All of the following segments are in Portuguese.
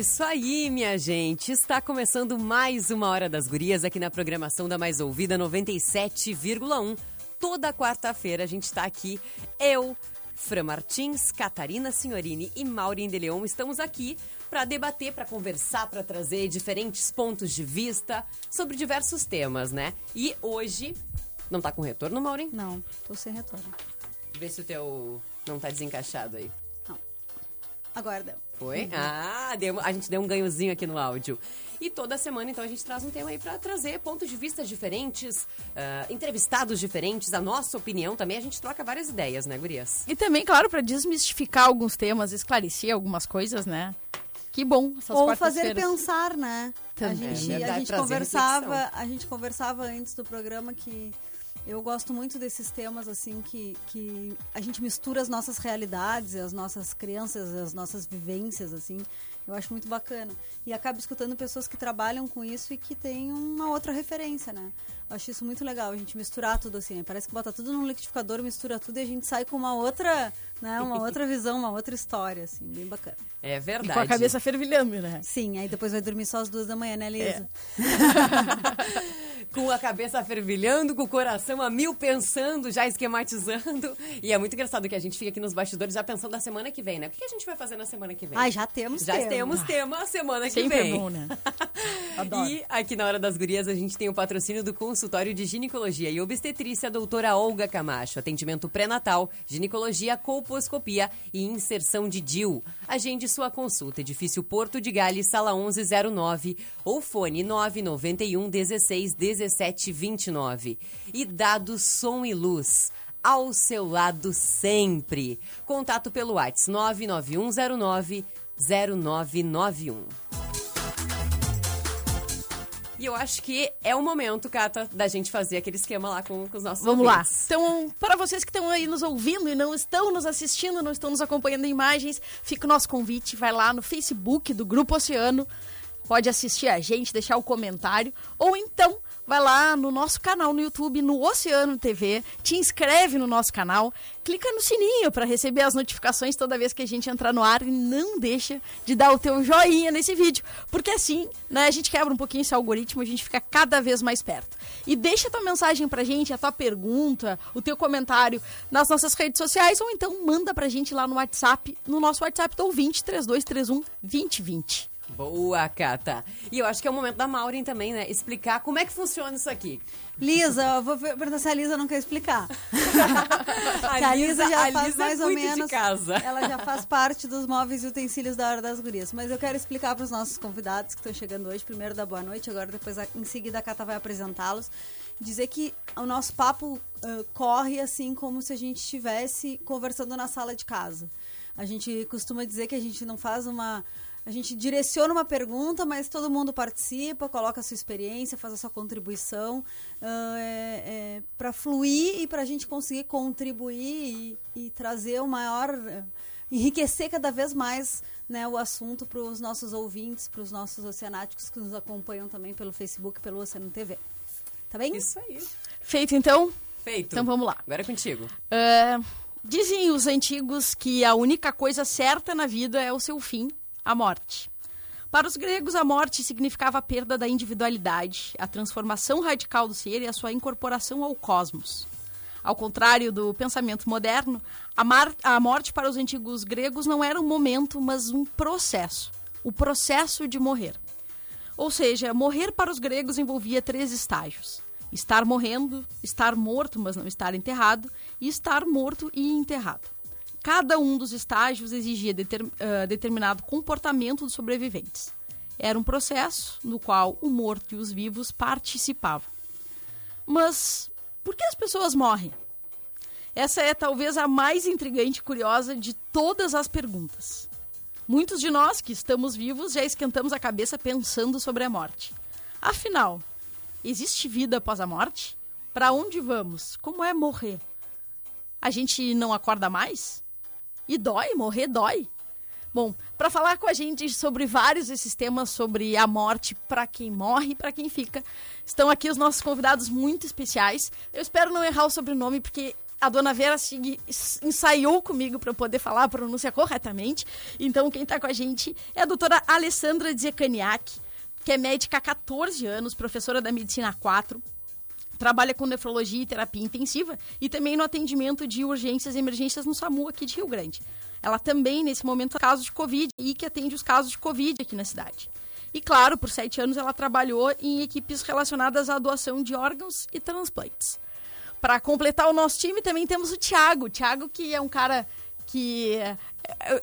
Isso aí, minha gente. Está começando mais uma Hora das Gurias aqui na programação da Mais Ouvida 97,1. Toda quarta-feira a gente está aqui, eu, Fran Martins, Catarina Signorini e Maureen de Leon. Estamos aqui para debater, para conversar, para trazer diferentes pontos de vista sobre diversos temas, né? E hoje. Não tá com retorno, Maureen? Não, tô sem retorno. Vê se o teu não tá desencaixado aí. Agora deu. Foi? Uhum. Ah, deu, a gente deu um ganhozinho aqui no áudio. E toda semana, então, a gente traz um tema aí para trazer pontos de vista diferentes, uh, entrevistados diferentes, a nossa opinião também. A gente troca várias ideias, né, Gurias? E também, claro, para desmistificar alguns temas, esclarecer algumas coisas, né? Que bom. Ou fazer pensar, né? Também. A gente, é a gente conversava, a gente conversava antes do programa que eu gosto muito desses temas, assim, que, que a gente mistura as nossas realidades, as nossas crenças, as nossas vivências, assim. Eu acho muito bacana. E acabo escutando pessoas que trabalham com isso e que têm uma outra referência, né? Eu acho isso muito legal, a gente misturar tudo assim. Né? Parece que bota tudo num liquidificador, mistura tudo e a gente sai com uma outra, né? Uma outra visão, uma outra história, assim, bem bacana. É verdade. E com a cabeça fervilhando, né? Sim, aí depois vai dormir só às duas da manhã, né, Lisa? É. com a cabeça fervilhando, com o coração a mil pensando, já esquematizando. E é muito engraçado que a gente fica aqui nos bastidores já pensando na semana que vem, né? O que a gente vai fazer na semana que vem? Ai, já temos Já tema. temos tema semana que Sempre vem. É bom, né? Adoro. E aqui na Hora das Gurias a gente tem o patrocínio do consultório de ginecologia e obstetrícia doutora Olga Camacho. Atendimento pré-natal, ginecologia, colposcopia e inserção de DIL. Agende sua consulta. Edifício Porto de Gales, sala 1109 ou fone 991 16 17 29. E dados som e luz ao seu lado sempre. Contato pelo WhatsApp 99109 0991. E eu acho que é o momento, Cata, da gente fazer aquele esquema lá com, com os nossos Vamos ouvintes. lá. Então, para vocês que estão aí nos ouvindo e não estão nos assistindo, não estão nos acompanhando em imagens, fica o nosso convite, vai lá no Facebook do Grupo Oceano, pode assistir a gente, deixar o comentário, ou então vai lá no nosso canal no YouTube, no Oceano TV, te inscreve no nosso canal, clica no sininho para receber as notificações toda vez que a gente entrar no ar e não deixa de dar o teu joinha nesse vídeo, porque assim, né, a gente quebra um pouquinho esse algoritmo, a gente fica cada vez mais perto. E deixa a tua mensagem pra gente, a tua pergunta, o teu comentário nas nossas redes sociais ou então manda pra gente lá no WhatsApp, no nosso WhatsApp do ouvinte 3231 2020. Boa, Cata. E eu acho que é o momento da Maureen também, né? Explicar como é que funciona isso aqui. Lisa, eu vou perguntar se a Lisa não quer explicar. a, Lisa, já a faz Lisa mais ou menos. Ela já faz parte dos móveis e utensílios da Hora das Gurias. Mas eu quero explicar para os nossos convidados que estão chegando hoje. Primeiro da boa noite, agora depois em seguida a Cata vai apresentá-los. Dizer que o nosso papo uh, corre assim como se a gente estivesse conversando na sala de casa. A gente costuma dizer que a gente não faz uma a gente direciona uma pergunta, mas todo mundo participa, coloca a sua experiência, faz a sua contribuição uh, é, é, para fluir e para a gente conseguir contribuir e, e trazer o maior. Uh, enriquecer cada vez mais né, o assunto para os nossos ouvintes, para os nossos oceanáticos que nos acompanham também pelo Facebook e pelo Oceano TV. Tá bem? Isso aí. Feito então? Feito. Então vamos lá. Agora é contigo. Uh, dizem os antigos que a única coisa certa na vida é o seu fim a morte. Para os gregos, a morte significava a perda da individualidade, a transformação radical do ser e a sua incorporação ao cosmos. Ao contrário do pensamento moderno, a, a morte para os antigos gregos não era um momento, mas um processo o processo de morrer. Ou seja, morrer para os gregos envolvia três estágios: estar morrendo, estar morto, mas não estar enterrado, e estar morto e enterrado. Cada um dos estágios exigia deter, uh, determinado comportamento dos sobreviventes. Era um processo no qual o morto e os vivos participavam. Mas por que as pessoas morrem? Essa é talvez a mais intrigante e curiosa de todas as perguntas. Muitos de nós que estamos vivos já esquentamos a cabeça pensando sobre a morte. Afinal, existe vida após a morte? Para onde vamos? Como é morrer? A gente não acorda mais? E dói, morrer dói. Bom, para falar com a gente sobre vários desses temas sobre a morte para quem morre e para quem fica, estão aqui os nossos convidados muito especiais. Eu espero não errar o sobrenome porque a dona Vera ensaiou comigo para eu poder falar a pronúncia corretamente. Então, quem está com a gente é a doutora Alessandra Dzekaniak, que é médica há 14 anos, professora da Medicina 4, trabalha com nefrologia e terapia intensiva e também no atendimento de urgências e emergências no SAMU aqui de Rio Grande. Ela também, nesse momento, casos de Covid e que atende os casos de Covid aqui na cidade. E, claro, por sete anos ela trabalhou em equipes relacionadas à doação de órgãos e transplantes. Para completar o nosso time, também temos o Thiago. Thiago, que é um cara que. Eh,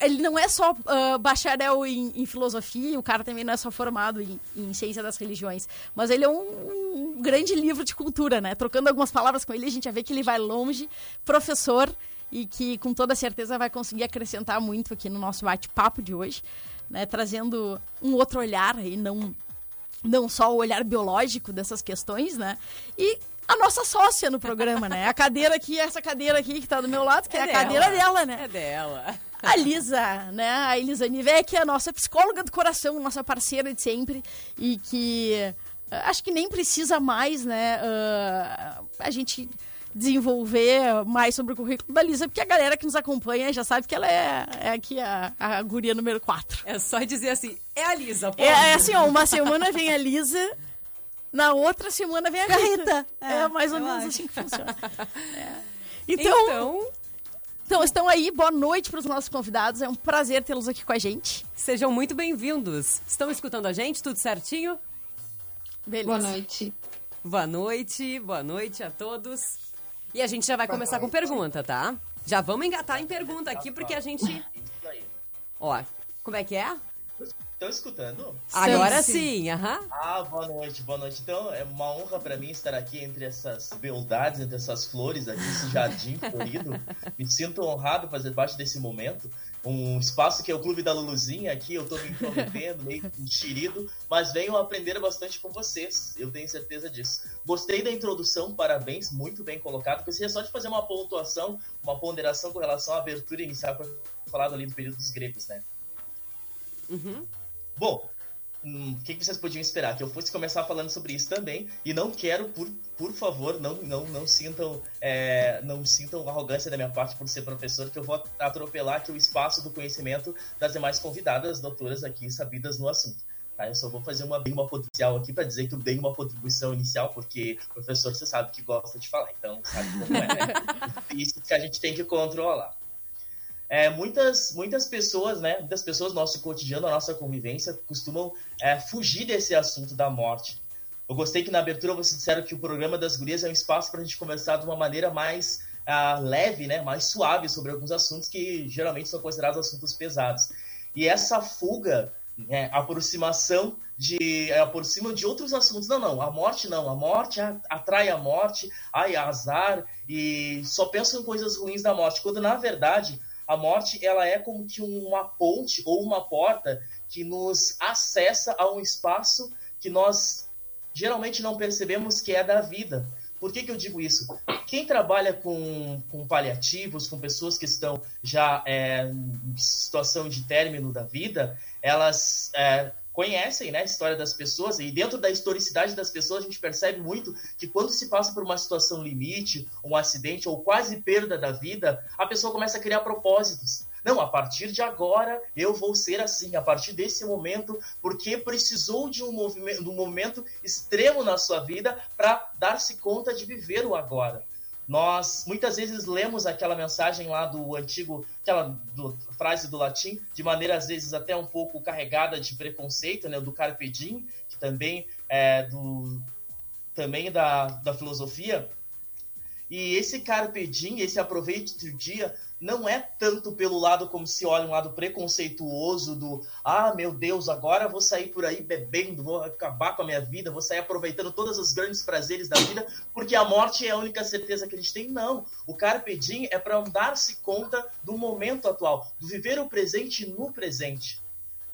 ele não é só uh, bacharel em, em, filosofia, o cara também não é só formado em, em ciência das religiões, mas ele é um, um, grande livro de cultura, né? Trocando algumas palavras com ele, a gente já vê que ele vai longe, professor, e que com toda certeza vai conseguir acrescentar muito aqui no nosso bate-papo de hoje, né? Trazendo um outro olhar e não, não só o olhar biológico dessas questões, né? E a nossa sócia no programa, né? A cadeira aqui, essa cadeira aqui que tá do meu lado, que é, é a dela. cadeira dela, né? É dela. A Lisa, né? A Elisa Nive, que é a nossa psicóloga do coração, nossa parceira de sempre e que uh, acho que nem precisa mais, né? Uh, a gente desenvolver mais sobre o currículo da Lisa, porque a galera que nos acompanha já sabe que ela é, é aqui a, a guria número 4. É só dizer assim, é a Lisa, pô. É, é assim, ó, uma semana vem a Lisa, na outra semana vem a Rita. É, é mais ou menos acho. assim que funciona. É. Então, então, então, estão aí. Boa noite para os nossos convidados. É um prazer tê-los aqui com a gente. Sejam muito bem-vindos. Estão escutando a gente? Tudo certinho? Beleza. Boa noite. Boa noite, boa noite a todos. E a gente já vai começar com pergunta, tá? Já vamos engatar em pergunta aqui, porque a gente. Ó, como é que é? Estão escutando? Agora sim, aham. Uhum. Ah, boa noite, boa noite. Então, é uma honra para mim estar aqui entre essas beldades, entre essas flores aqui, esse jardim florido. Me sinto honrado fazer parte desse momento. Um espaço que é o Clube da Luluzinha aqui, eu tô me intrometendo, meio enxerido, mas venho aprender bastante com vocês, eu tenho certeza disso. Gostei da introdução, parabéns, muito bem colocado. Gostaria só de fazer uma pontuação, uma ponderação com relação à abertura inicial que eu falado ali do período dos gregos, né? Uhum. Bom, hum, o que, que, vocês podiam esperar? Que eu fosse começar falando sobre isso também. E não quero, por, por favor, não, não, não sintam é, não sintam arrogância da minha parte por ser professor, que eu vou atropelar aqui o espaço do conhecimento das demais convidadas, doutoras aqui, sabidas no assunto. Tá? Eu só vou fazer uma bem uma potencial aqui para dizer que eu dei uma contribuição inicial, porque o professor você sabe que gosta de falar, então sabe como é. Né? Isso que a gente tem que controlar. É, muitas, muitas pessoas, né? Muitas pessoas no nosso cotidiano, na nossa convivência, costumam é, fugir desse assunto da morte. Eu gostei que na abertura vocês disseram que o programa das gurias é um espaço para a gente conversar de uma maneira mais uh, leve, né? Mais suave sobre alguns assuntos que geralmente são considerados assuntos pesados. E essa fuga, né, aproximação de é, aproxima de outros assuntos. Não, não, a morte não, a morte atrai a morte, ai, azar, e só pensam em coisas ruins da morte, quando na verdade a morte ela é como que uma ponte ou uma porta que nos acessa a um espaço que nós geralmente não percebemos que é da vida. Por que, que eu digo isso? Quem trabalha com, com paliativos, com pessoas que estão já é, em situação de término da vida, elas é, conhecem né, a história das pessoas, e dentro da historicidade das pessoas, a gente percebe muito que quando se passa por uma situação limite, um acidente ou quase perda da vida, a pessoa começa a criar propósitos. Não, a partir de agora eu vou ser assim, a partir desse momento, porque precisou de um, movimento, de um momento extremo na sua vida para dar-se conta de viver o agora. Nós muitas vezes lemos aquela mensagem lá do antigo, aquela do, frase do latim, de maneira às vezes até um pouco carregada de preconceito, né, do carpe diem, que também é do também da, da filosofia. E esse carpe diem, esse aproveite do dia, não é tanto pelo lado como se olha um lado preconceituoso do ah, meu Deus, agora vou sair por aí bebendo, vou acabar com a minha vida, vou sair aproveitando todos os grandes prazeres da vida, porque a morte é a única certeza que a gente tem. Não. O Carpe Diem é para dar-se conta do momento atual, do viver o presente no presente.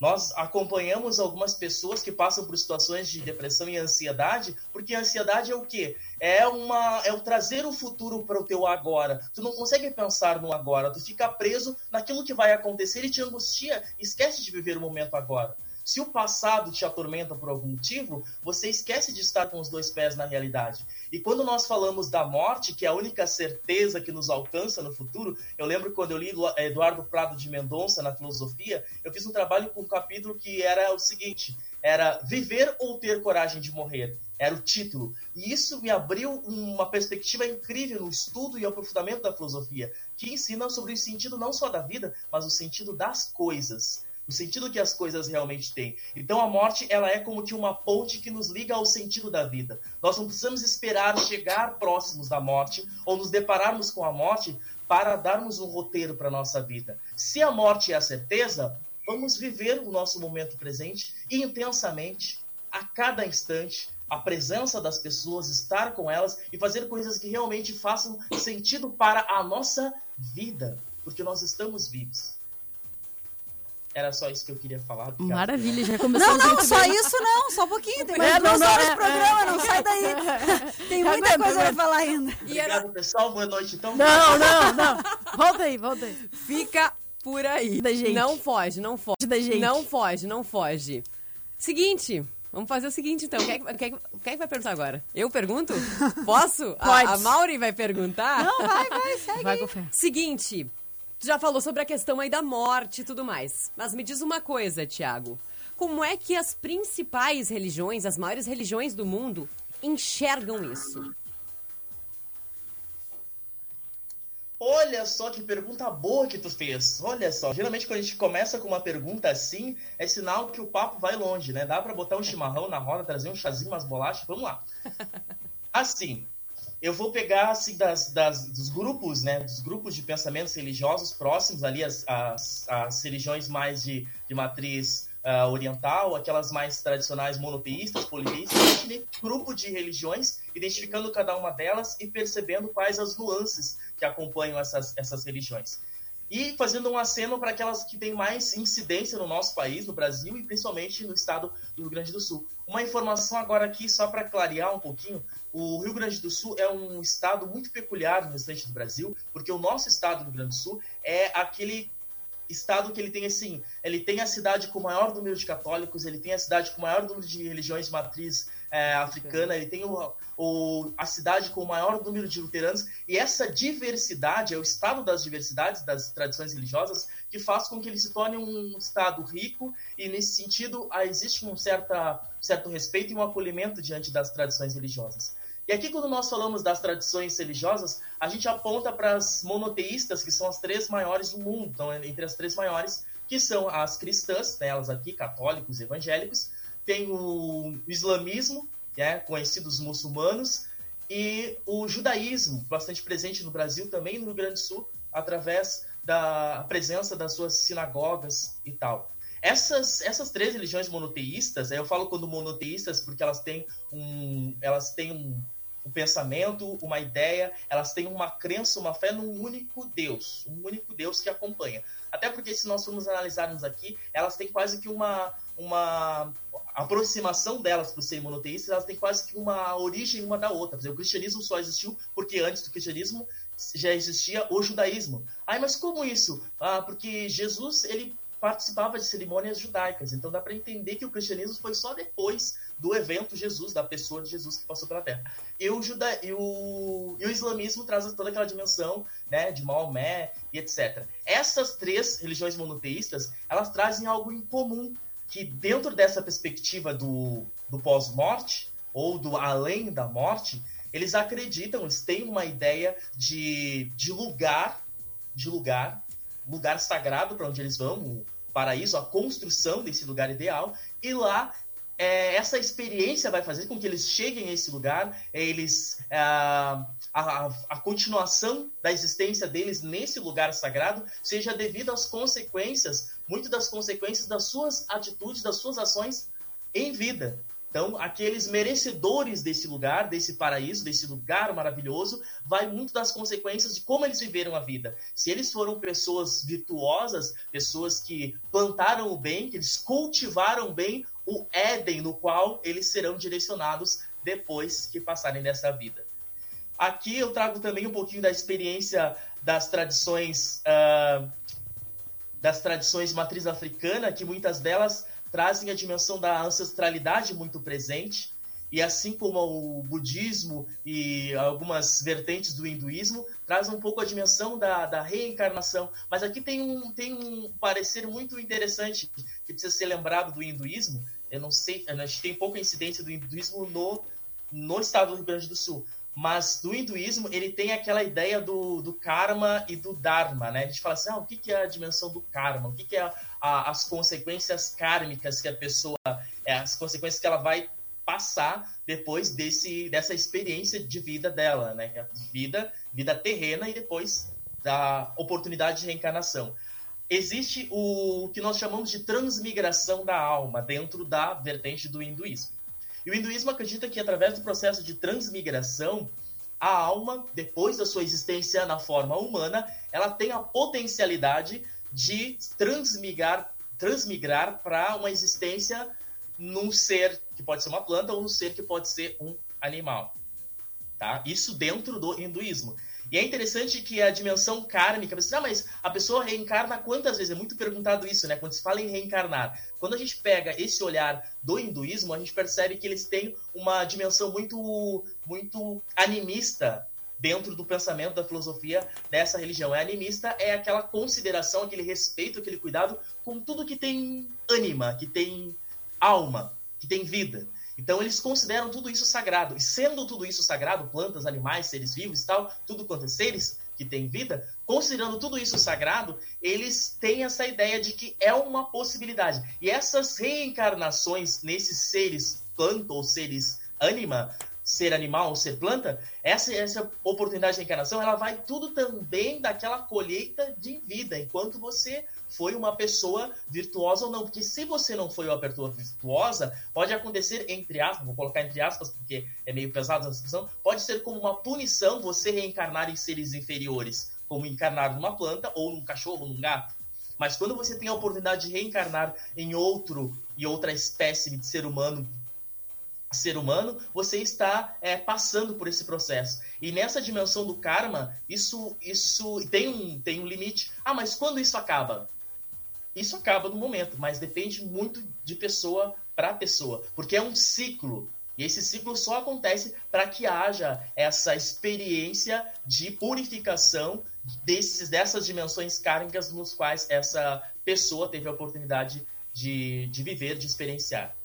Nós acompanhamos algumas pessoas que passam por situações de depressão e ansiedade, porque a ansiedade é o quê? É uma é o trazer o futuro para o teu agora. Tu não consegue pensar no agora, tu fica preso naquilo que vai acontecer e te angustia, esquece de viver o momento agora. Se o passado te atormenta por algum motivo, você esquece de estar com os dois pés na realidade. E quando nós falamos da morte, que é a única certeza que nos alcança no futuro, eu lembro quando eu li Eduardo Prado de Mendonça na filosofia, eu fiz um trabalho com um capítulo que era o seguinte: era viver ou ter coragem de morrer. Era o título. E isso me abriu uma perspectiva incrível no estudo e aprofundamento da filosofia, que ensina sobre o sentido não só da vida, mas o sentido das coisas o sentido que as coisas realmente têm. Então a morte ela é como que uma ponte que nos liga ao sentido da vida. Nós não precisamos esperar chegar próximos da morte ou nos depararmos com a morte para darmos um roteiro para nossa vida. Se a morte é a certeza, vamos viver o nosso momento presente intensamente, a cada instante, a presença das pessoas, estar com elas e fazer coisas que realmente façam sentido para a nossa vida, porque nós estamos vivos. Era só isso que eu queria falar. Maravilha, já começou Não, não, só bem. isso não, só um pouquinho. Tem mais é, duas não, horas de é, programa, é, não sai daí. Tem muita coisa pra falar ainda. Obrigado, pessoal. Boa noite, então. Não, não, não. Volta aí, volta aí. Fica por aí. Da gente. Não foge, não foge. Da gente. Não foge, não foge. Seguinte, Vamos fazer o seguinte, então. Quem, é quem, quem é vai perguntar agora? Eu pergunto? Posso? Pode. A, a Mauri vai perguntar? Não, vai, vai, segue. Vai, Seguinte, Tu já falou sobre a questão aí da morte e tudo mais. Mas me diz uma coisa, Tiago. Como é que as principais religiões, as maiores religiões do mundo, enxergam isso? Olha só que pergunta boa que tu fez. Olha só, geralmente quando a gente começa com uma pergunta assim, é sinal que o papo vai longe, né? Dá para botar um chimarrão na roda, trazer um chazinho, umas bolachas, vamos lá. Assim, eu vou pegar assim das, das, dos grupos, né, dos grupos de pensamentos religiosos próximos ali as, as, as religiões mais de, de matriz uh, oriental, aquelas mais tradicionais monoteístas, politeístas, grupo de religiões, identificando cada uma delas e percebendo quais as nuances que acompanham essas, essas religiões. E fazendo um aceno para aquelas que têm mais incidência no nosso país, no Brasil e principalmente no estado do Rio Grande do Sul. Uma informação agora aqui, só para clarear um pouquinho: o Rio Grande do Sul é um estado muito peculiar no restante do Brasil, porque o nosso estado do Rio Grande do Sul é aquele estado que ele tem assim, ele tem a cidade com o maior número de católicos, ele tem a cidade com o maior número de religiões de matriz é, africana, ele tem o, o, a cidade com o maior número de luteranos, e essa diversidade, é o estado das diversidades das tradições religiosas, que faz com que ele se torne um estado rico, e nesse sentido existe um certa, certo respeito e um acolhimento diante das tradições religiosas. E aqui, quando nós falamos das tradições religiosas, a gente aponta para as monoteístas, que são as três maiores do mundo, então, entre as três maiores, que são as cristãs, né, elas aqui, católicos, evangélicos, tem o islamismo, né, conhecidos muçulmanos, e o judaísmo, bastante presente no Brasil, também no Rio Grande do Sul, através da presença das suas sinagogas e tal. Essas, essas três religiões monoteístas, eu falo quando monoteístas porque elas têm um, elas têm um, um pensamento, uma ideia, elas têm uma crença, uma fé num único Deus, um único Deus que acompanha. Até porque se nós formos analisarmos aqui, elas têm quase que uma, uma aproximação delas para serem monoteístas, elas têm quase que uma origem uma da outra. O cristianismo só existiu porque antes do cristianismo já existia o judaísmo. Ai, mas como isso? Ah, porque Jesus ele participava de cerimônias judaicas. Então dá para entender que o cristianismo foi só depois do evento Jesus, da pessoa de Jesus que passou pela Terra. E o, juda... e o... E o islamismo traz toda aquela dimensão né, de Maomé e etc. Essas três religiões monoteístas, elas trazem algo em comum, que dentro dessa perspectiva do, do pós-morte, ou do além da morte, eles acreditam, eles têm uma ideia de, de lugar, de lugar, lugar sagrado para onde eles vão, paraíso, a construção desse lugar ideal, e lá é, essa experiência vai fazer com que eles cheguem a esse lugar, eles é, a, a, a, continuação da existência deles nesse lugar sagrado seja devido às consequências, muito das consequências das suas atitudes, das suas ações em vida. Então, aqueles merecedores desse lugar, desse paraíso, desse lugar maravilhoso, vai muito das consequências de como eles viveram a vida. Se eles foram pessoas virtuosas, pessoas que plantaram o bem, que eles cultivaram bem o Éden no qual eles serão direcionados depois que passarem dessa vida. Aqui eu trago também um pouquinho da experiência das tradições uh, das tradições matriz africana, que muitas delas trazem a dimensão da ancestralidade muito presente. E assim como o budismo e algumas vertentes do hinduísmo, traz um pouco a dimensão da, da reencarnação. Mas aqui tem um, tem um parecer muito interessante que precisa ser lembrado do hinduísmo. Eu não sei, a gente tem pouca incidência do hinduísmo no, no estado do Rio Grande do Sul. Mas do hinduísmo, ele tem aquela ideia do, do karma e do dharma, né? A gente fala assim, ah, o que, que é a dimensão do karma? O que, que é a, a, as consequências kármicas que a pessoa... É, as consequências que ela vai passar depois desse, dessa experiência de vida dela, né? É vida, vida terrena e depois da oportunidade de reencarnação. Existe o que nós chamamos de transmigração da alma dentro da vertente do hinduísmo. E o hinduísmo acredita que através do processo de transmigração, a alma, depois da sua existência na forma humana, ela tem a potencialidade de transmigrar, transmigrar para uma existência num ser que pode ser uma planta ou num ser que pode ser um animal. Tá? Isso dentro do hinduísmo. E é interessante que a dimensão kármica, você, ah, mas a pessoa reencarna quantas vezes? É muito perguntado isso, né? Quando se fala em reencarnar. Quando a gente pega esse olhar do hinduísmo, a gente percebe que eles têm uma dimensão muito, muito animista dentro do pensamento da filosofia dessa religião. É animista, é aquela consideração, aquele respeito, aquele cuidado com tudo que tem ânima, que tem alma, que tem vida. Então eles consideram tudo isso sagrado. E sendo tudo isso sagrado, plantas, animais, seres vivos tal, tudo quanto é seres que têm vida, considerando tudo isso sagrado, eles têm essa ideia de que é uma possibilidade. E essas reencarnações nesses seres planta ou seres anima, ser animal ou ser planta, essa, essa oportunidade de reencarnação, ela vai tudo também daquela colheita de vida, enquanto você foi uma pessoa virtuosa ou não. Porque se você não foi uma pessoa virtuosa, pode acontecer, entre aspas, vou colocar entre aspas, porque é meio pesado essa expressão, pode ser como uma punição você reencarnar em seres inferiores, como encarnar numa planta, ou num cachorro, ou num gato. Mas quando você tem a oportunidade de reencarnar em outro e outra espécie de ser humano ser humano, você está é, passando por esse processo. E nessa dimensão do karma, isso, isso tem, um, tem um limite. Ah, mas quando isso acaba? Isso acaba no momento, mas depende muito de pessoa para pessoa, porque é um ciclo. E esse ciclo só acontece para que haja essa experiência de purificação desses, dessas dimensões kármicas nos quais essa pessoa teve a oportunidade de, de viver, de experienciar.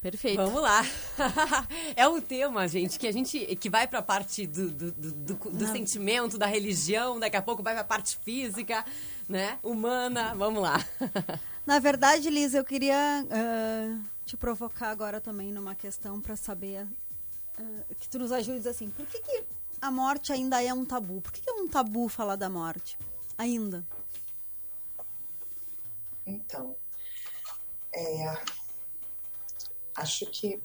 Perfeito. Vamos lá. é um tema, gente, que a gente que vai para a parte do, do, do, do, do sentimento, da religião, daqui a pouco vai para a parte física né? Humana, vamos lá. Na verdade, Liz, eu queria uh, te provocar agora também numa questão para saber uh, que tu nos ajudes assim. Por que, que a morte ainda é um tabu? Por que, que é um tabu falar da morte? Ainda. Então, é, acho que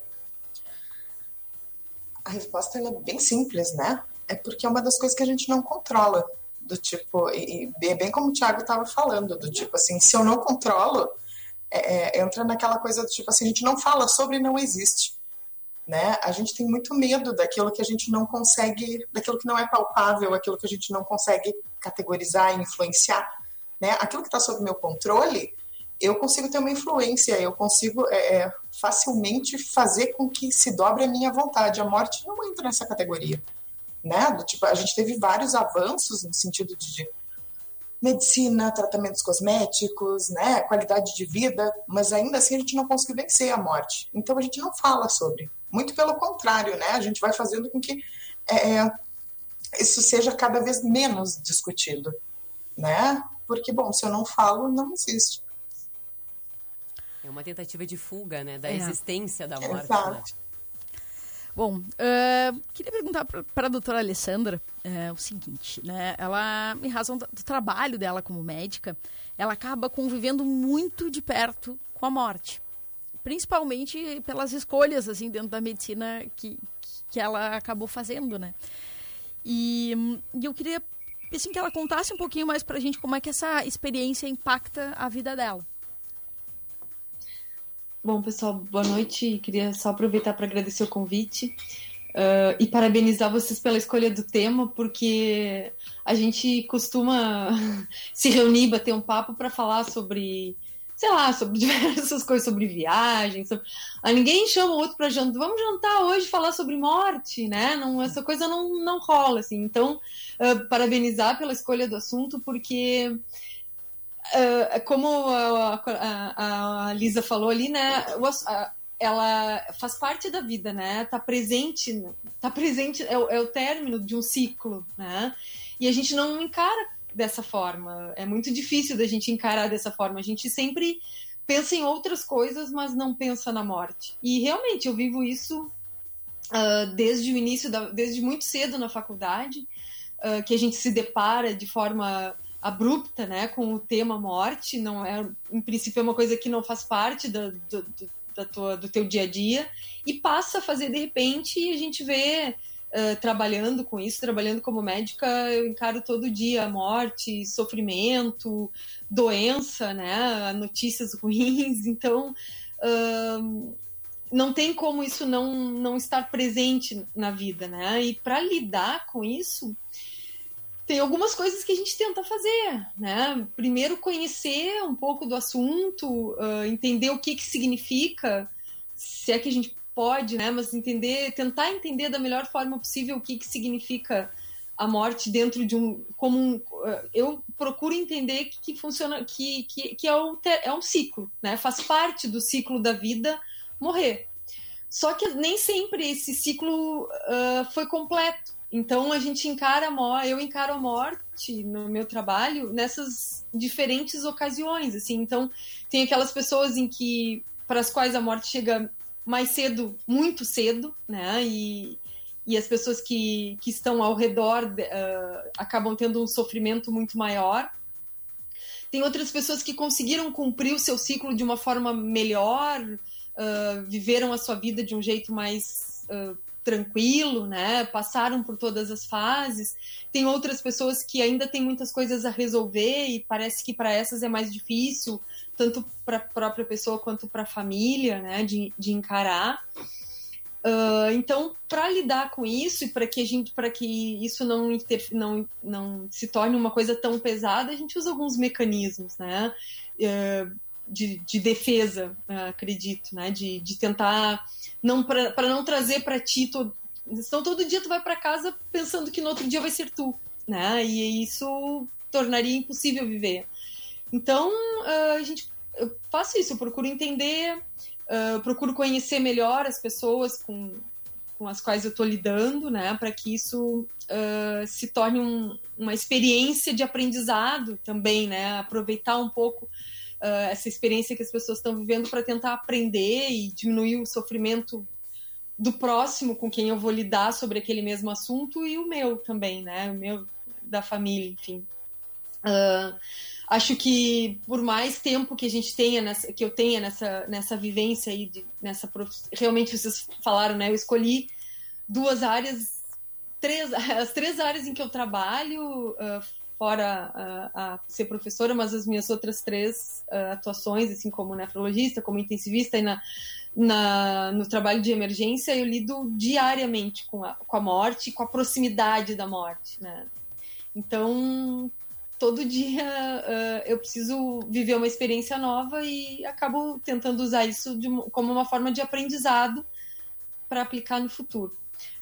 a resposta é bem simples, né? É porque é uma das coisas que a gente não controla do tipo, e, e é bem como o Thiago estava falando, do tipo assim, se eu não controlo, é, é, entra naquela coisa do tipo assim, a gente não fala sobre não existe. Né? A gente tem muito medo daquilo que a gente não consegue, daquilo que não é palpável, aquilo que a gente não consegue categorizar e influenciar. Né? Aquilo que está sob meu controle, eu consigo ter uma influência, eu consigo é, é, facilmente fazer com que se dobre a minha vontade. A morte não entra nessa categoria né? Do tipo, a gente teve vários avanços no sentido de medicina, tratamentos cosméticos, né, qualidade de vida, mas ainda assim a gente não conseguiu vencer a morte. Então a gente não fala sobre. Muito pelo contrário, né? A gente vai fazendo com que é, isso seja cada vez menos discutido, né? Porque, bom, se eu não falo, não existe. É uma tentativa de fuga, né? Da é. existência da morte. Exato. Né? Bom, uh, queria perguntar para a doutora Alessandra uh, o seguinte, né? Ela, em razão do, do, trabalho dela como médica, ela acaba convivendo muito de perto com a morte. Principalmente pelas escolhas, assim, dentro da medicina que, que ela acabou fazendo, né? E, e eu queria, assim, que ela contasse um pouquinho mais para a gente como é que essa experiência impacta a vida dela. Bom, pessoal, boa noite. Queria só aproveitar para agradecer o convite uh, e parabenizar vocês pela escolha do tema, porque a gente costuma se reunir, bater um papo para falar sobre, sei lá, sobre diversas coisas, sobre viagens. Sobre... Ah, ninguém chama o outro para jantar. Vamos jantar hoje, falar sobre morte, né? Não, essa coisa não, não rola, assim. Então, uh, parabenizar pela escolha do assunto, porque uh, como a, a, a, Lisa falou ali, né? ela faz parte da vida, né? Tá presente, tá presente é o, é o término de um ciclo, né? E a gente não encara dessa forma. É muito difícil da gente encarar dessa forma. A gente sempre pensa em outras coisas, mas não pensa na morte. E realmente eu vivo isso uh, desde o início, da, desde muito cedo na faculdade, uh, que a gente se depara de forma abrupta, né, com o tema morte, não é, em princípio é uma coisa que não faz parte do, do, da tua, do teu dia a dia e passa a fazer de repente e a gente vê uh, trabalhando com isso, trabalhando como médica, eu encaro todo dia morte, sofrimento, doença, né, notícias ruins, então uh, não tem como isso não, não estar presente na vida, né, e para lidar com isso tem algumas coisas que a gente tenta fazer, né? Primeiro conhecer um pouco do assunto, uh, entender o que que significa, se é que a gente pode, né? Mas entender, tentar entender da melhor forma possível o que que significa a morte dentro de um como um, uh, eu procuro entender que, que funciona que, que, que é, um, é um ciclo né faz parte do ciclo da vida morrer só que nem sempre esse ciclo uh, foi completo então a gente encara a morte, eu encaro a morte no meu trabalho nessas diferentes ocasiões, assim. Então tem aquelas pessoas em que para as quais a morte chega mais cedo, muito cedo, né? E, e as pessoas que, que estão ao redor uh, acabam tendo um sofrimento muito maior. Tem outras pessoas que conseguiram cumprir o seu ciclo de uma forma melhor, uh, viveram a sua vida de um jeito mais uh, tranquilo, né? Passaram por todas as fases. Tem outras pessoas que ainda têm muitas coisas a resolver e parece que para essas é mais difícil, tanto para a própria pessoa quanto para a família, né? De, de encarar. Uh, então, para lidar com isso e para que a gente, para que isso não, não, não se torne uma coisa tão pesada, a gente usa alguns mecanismos, né? Uh, de, de defesa, uh, acredito, né? De, de tentar não para não trazer para ti todo, todo dia tu vai para casa pensando que no outro dia vai ser tu, né? E isso tornaria impossível viver. Então uh, a gente eu faço isso, eu procuro entender, uh, procuro conhecer melhor as pessoas com, com as quais eu estou lidando, né? Para que isso uh, se torne um, uma experiência de aprendizado também, né? Aproveitar um pouco uh, essa experiência que as pessoas estão vivendo para tentar aprender e diminuir o sofrimento do próximo com quem eu vou lidar sobre aquele mesmo assunto e o meu também, né? O meu da família, enfim. Uh, acho que por mais tempo que a gente tenha nessa, que eu tenha nessa, nessa vivência aí, de, nessa realmente vocês falaram, né? Eu escolhi duas áreas, três, as três áreas em que eu trabalho uh, fora a, a, ser professora, mas as minhas outras três uh, atuações, assim como nefrologista, como intensivista e na, na, no trabalho de emergência, eu lido diariamente com a, com a morte, com a proximidade da morte, né? Então, todo dia uh, eu preciso viver uma experiência nova e acabo tentando usar isso de, como uma forma de aprendizado para aplicar no futuro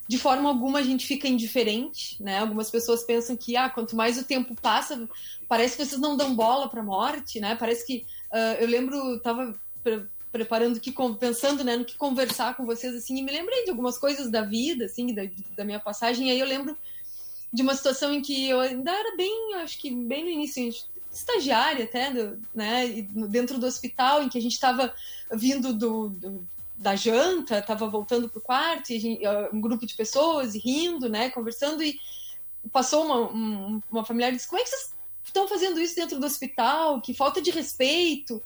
de forma alguma a gente fica indiferente, né? Algumas pessoas pensam que ah, quanto mais o tempo passa, parece que vocês não dão bola para a morte, né? Parece que uh, eu lembro, estava pre preparando que pensando, né, no que conversar com vocês assim, e me lembrei de algumas coisas da vida, assim, da, da minha passagem. E aí eu lembro de uma situação em que eu ainda era bem, acho que bem no início, estagiária até, do, né, dentro do hospital, em que a gente estava vindo do, do, da janta, estava voltando para o quarto, e gente, um grupo de pessoas e rindo, né, conversando, e passou uma, um, uma familiar e disse, como é que vocês estão fazendo isso dentro do hospital? Que falta de respeito.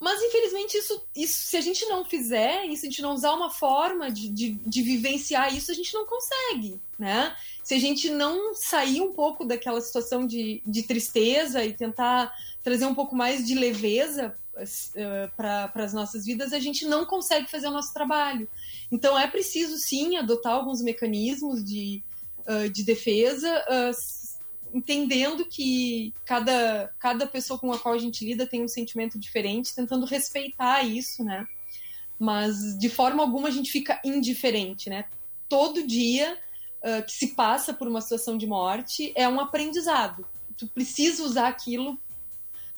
Mas, infelizmente, isso, isso, se a gente não fizer, se a gente não usar uma forma de, de, de, vivenciar isso, a gente não consegue, né? Se a gente não sair um pouco daquela situação de, de tristeza e tentar trazer um pouco mais de leveza uh, eh, para as nossas vidas, a gente não consegue fazer o nosso trabalho. Então, é preciso, sim, adotar alguns mecanismos de, uh, de defesa, uh, entendendo que cada, cada pessoa com a qual a gente lida tem um sentimento diferente, tentando respeitar isso, né? Mas de forma alguma a gente fica indiferente, né? Todo dia uh, que se passa por uma situação de morte é um aprendizado. Tu precisa usar aquilo,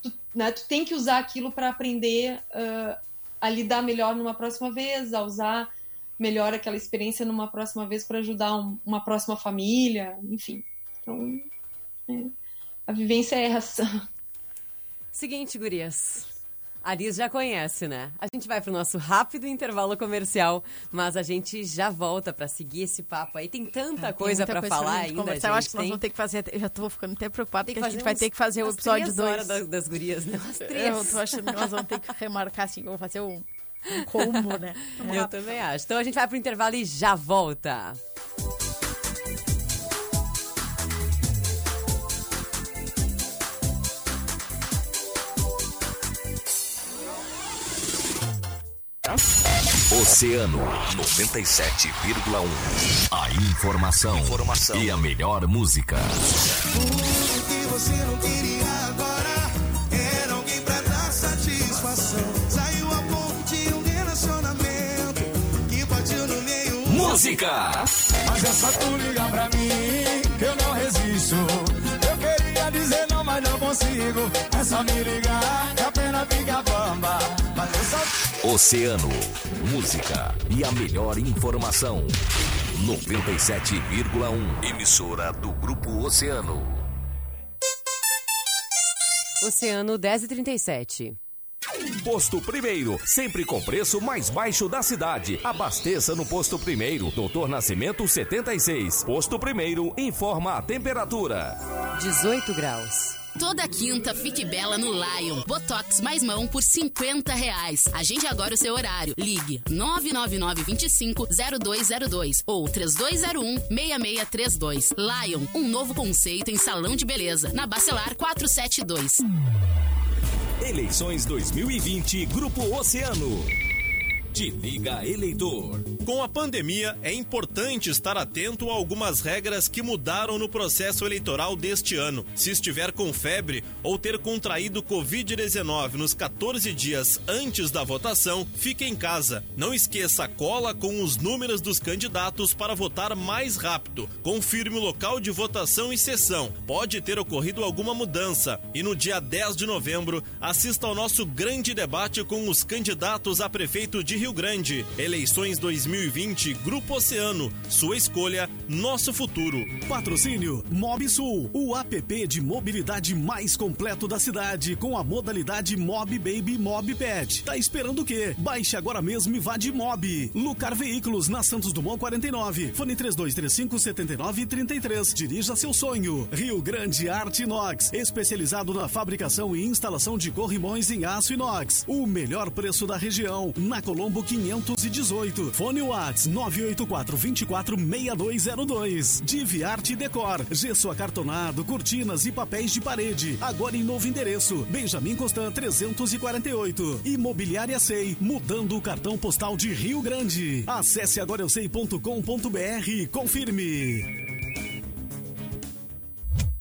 tu, né? Tu tem que usar aquilo para aprender uh, a lidar melhor numa próxima vez, a usar melhor aquela experiência numa próxima vez para ajudar um, uma próxima família, enfim. Então, a vivência é essa. Seguinte, gurias. A Liz já conhece, né? A gente vai pro nosso rápido intervalo comercial, mas a gente já volta para seguir esse papo aí. Tem tanta ah, coisa para falar ainda. Conversar. Eu acho que tem... nós vamos ter que fazer. Eu já tô ficando até preocupado porque a gente vai ter que fazer o episódio 2. Das, das gurias, né? As três. Eu tô achando que nós vamos ter que remarcar assim, vamos fazer um, um combo, né? Eu também acho. Então a gente vai pro intervalo e já volta. Oceano 97,1. A informação, informação, e a melhor música. O que você não queria agora era alguém pra dar satisfação. Saiu a ponte um relacionamento que partiu no meio. Música! Mas é só tu ligar pra mim que eu não resisto. Eu queria dizer não, mas não consigo. É só me ligar que a pena fica bamba. Mas eu só Oceano, música e a melhor informação. 97,1 emissora do Grupo Oceano. Oceano 1037. Posto Primeiro, sempre com preço mais baixo da cidade. Abasteça no Posto Primeiro, Doutor Nascimento 76. Posto Primeiro informa a temperatura: 18 graus. Toda quinta fique bela no Lion. Botox mais mão por 50 reais. Agende agora o seu horário. Ligue 999 25 0202 ou 3201 6632. Lion, um novo conceito em salão de beleza. Na Bacelar 472. Eleições 2020, Grupo Oceano. Te liga eleitor. Com a pandemia, é importante estar atento a algumas regras que mudaram no processo eleitoral deste ano. Se estiver com febre ou ter contraído Covid-19 nos 14 dias antes da votação, fique em casa. Não esqueça a cola com os números dos candidatos para votar mais rápido. Confirme o local de votação e sessão. Pode ter ocorrido alguma mudança. E no dia 10 de novembro, assista ao nosso grande debate com os candidatos a prefeito de Rio Grande. Eleições 2020, Grupo Oceano. Sua escolha, nosso futuro. Patrocínio Mob Sul, o app de mobilidade mais completo da cidade, com a modalidade Mob Baby Mob Pet. Tá esperando o quê? Baixe agora mesmo e vá de Mob. Lucar Veículos, na Santos Dumont 49. Fone 3235 7933. Dirija seu sonho. Rio Grande Arte Inox, especializado na fabricação e instalação de corrimões em aço inox. O melhor preço da região. Na Colômbia Colombo 518. Fone Whats 984 24 6202. Divi Arte Decor. Gesso acartonado, cortinas e papéis de parede. Agora em novo endereço. Benjamin Constant 348. Imobiliária Sei. Mudando o cartão postal de Rio Grande. Acesse agoraeusei.com.br e confirme.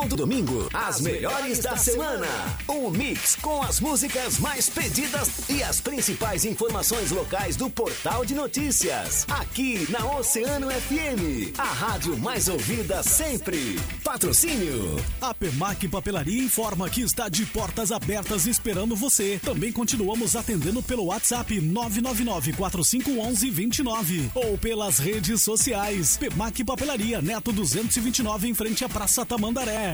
Todo domingo, as melhores da semana. Um mix com as músicas mais pedidas e as principais informações locais do portal de notícias. Aqui na Oceano FM, a rádio mais ouvida sempre. Patrocínio. A Pemac Papelaria informa que está de portas abertas esperando você. Também continuamos atendendo pelo WhatsApp 999 4511 29 ou pelas redes sociais. Pemac Papelaria Neto 229 em frente à Praça Tamandaré.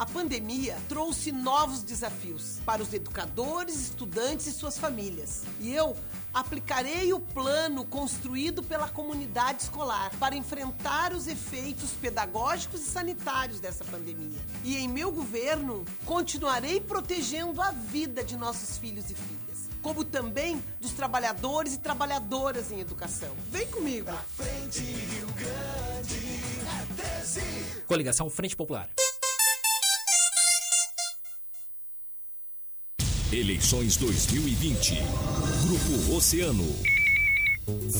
A pandemia trouxe novos desafios para os educadores, estudantes e suas famílias. E eu aplicarei o plano construído pela comunidade escolar para enfrentar os efeitos pedagógicos e sanitários dessa pandemia. E em meu governo, continuarei protegendo a vida de nossos filhos e filhas, como também dos trabalhadores e trabalhadoras em educação. Vem comigo! Frente Rio Grande, é Coligação Frente Popular. Eleições 2020. Grupo Oceano.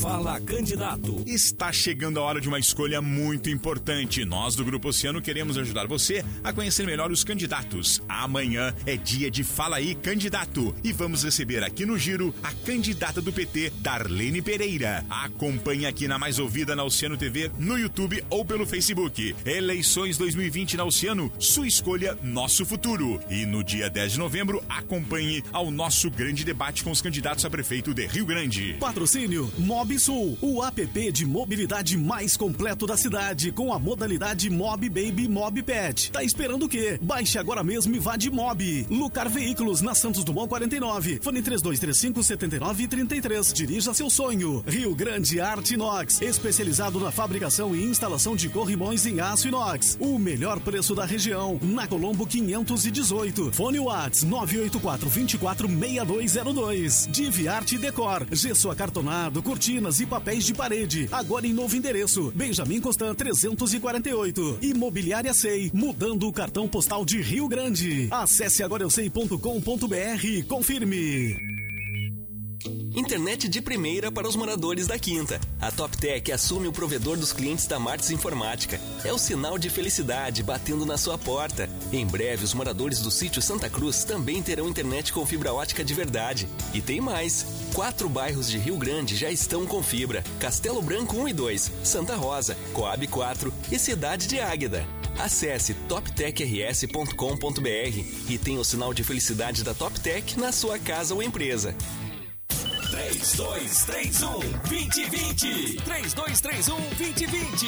Fala candidato. Está chegando a hora de uma escolha muito importante. Nós do Grupo Oceano queremos ajudar você a conhecer melhor os candidatos. Amanhã é dia de Fala aí Candidato e vamos receber aqui no Giro a candidata do PT, Darlene Pereira. Acompanhe aqui na mais ouvida na Oceano TV, no YouTube ou pelo Facebook. Eleições 2020 na Oceano, sua escolha, nosso futuro. E no dia 10 de novembro, acompanhe ao nosso grande debate com os candidatos a prefeito de Rio Grande. Patrocínio MobSul, o app de mobilidade mais completo da cidade, com a modalidade Mob Baby Mob Pet. Tá esperando o quê? Baixe agora mesmo e vá de Mob. Lucar Veículos, na Santos Dumont 49. Fone 3235 7933. Dirija seu sonho. Rio Grande Arte Inox, especializado na fabricação e instalação de corrimões em aço inox. O melhor preço da região, na Colombo 518. Fone Whats 984 24 6202. Divi Arte Decor, gesso acartonado, cortinas e papéis de parede. Agora em novo endereço. Benjamin Constant 348. Imobiliária Sei, mudando o cartão postal de Rio Grande. Acesse agoraeusei.com.br e confirme. Internet de primeira para os moradores da Quinta. A TopTech assume o provedor dos clientes da Martins Informática. É o sinal de felicidade batendo na sua porta. Em breve, os moradores do sítio Santa Cruz também terão internet com fibra ótica de verdade. E tem mais. Quatro bairros de Rio Grande já estão com fibra. Castelo Branco 1 e 2, Santa Rosa, Coab 4 e Cidade de Águeda. Acesse toptechrs.com.br e tenha o sinal de felicidade da TopTech na sua casa ou empresa. 3231 2020. 3231 2020.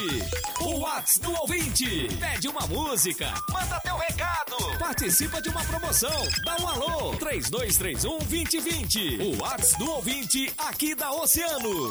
O Whats do ouvinte. Pede uma música. Manda teu recado. Participa de uma promoção. Dá um alô. 3231 2020. O Whats do ouvinte aqui da Oceano.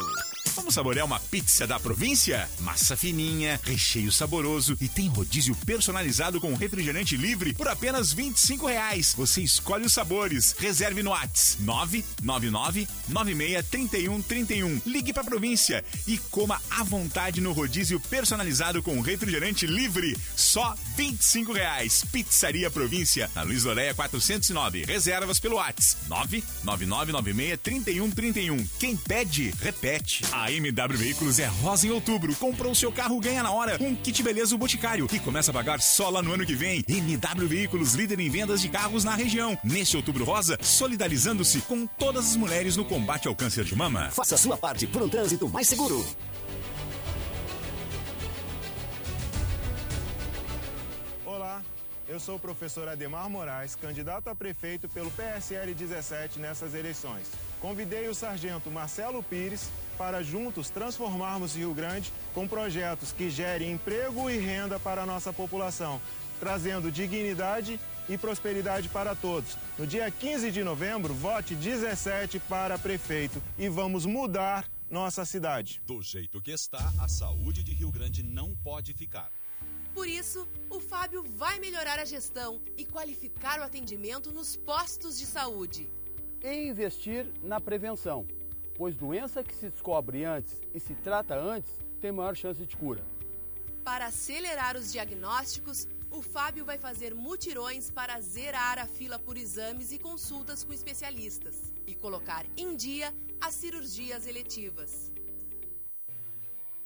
Vamos saborear uma pizza da província? Massa fininha, recheio saboroso e tem rodízio personalizado com refrigerante livre por apenas 25 reais. Você escolhe os sabores. Reserve no Whats 999 96 31 31. Ligue para a província e coma à vontade no rodízio personalizado com refrigerante livre. Só 25 reais. Pizzaria Província, na Luiz Doreia 409. Reservas pelo Whats 999 96 31 31. Quem pede, repete. A MW Veículos é rosa em outubro. Comprou seu carro, ganha na hora um kit beleza Boticário e começa a pagar só lá no ano que vem. MW Veículos, líder em vendas de carros na região. Neste outubro rosa, solidarizando-se com todas as mulheres no combate ao câncer de mama. Faça a sua parte por um trânsito mais seguro. Olá, eu sou o professor Ademar Moraes, candidato a prefeito pelo PSL 17 nessas eleições. Convidei o sargento Marcelo Pires para juntos transformarmos Rio Grande com projetos que gerem emprego e renda para a nossa população, trazendo dignidade e prosperidade para todos. No dia 15 de novembro, vote 17 para prefeito e vamos mudar nossa cidade. Do jeito que está, a saúde de Rio Grande não pode ficar. Por isso, o Fábio vai melhorar a gestão e qualificar o atendimento nos postos de saúde. E investir na prevenção, pois doença que se descobre antes e se trata antes tem maior chance de cura. Para acelerar os diagnósticos, o Fábio vai fazer mutirões para zerar a fila por exames e consultas com especialistas e colocar em dia as cirurgias eletivas.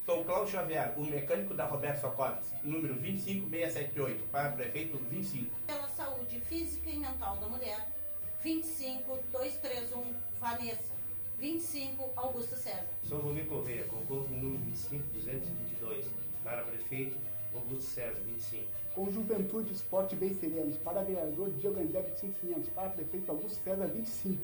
Sou Cláudio Xavier, o mecânico da Roberto Socortes, número 25678, para prefeito 25. Pela saúde física e mental da mulher, 25231 Vanessa, 25 Augusto César. Sou Romir Correia, concorro com o número 25222, para prefeito Augusto César, 25. Com Juventude, Esporte e Bem Serenos, para vereador Diego André 5500, para prefeito Augusto César 25.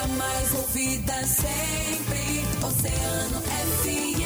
A mais ouvida sempre, Oceano FM.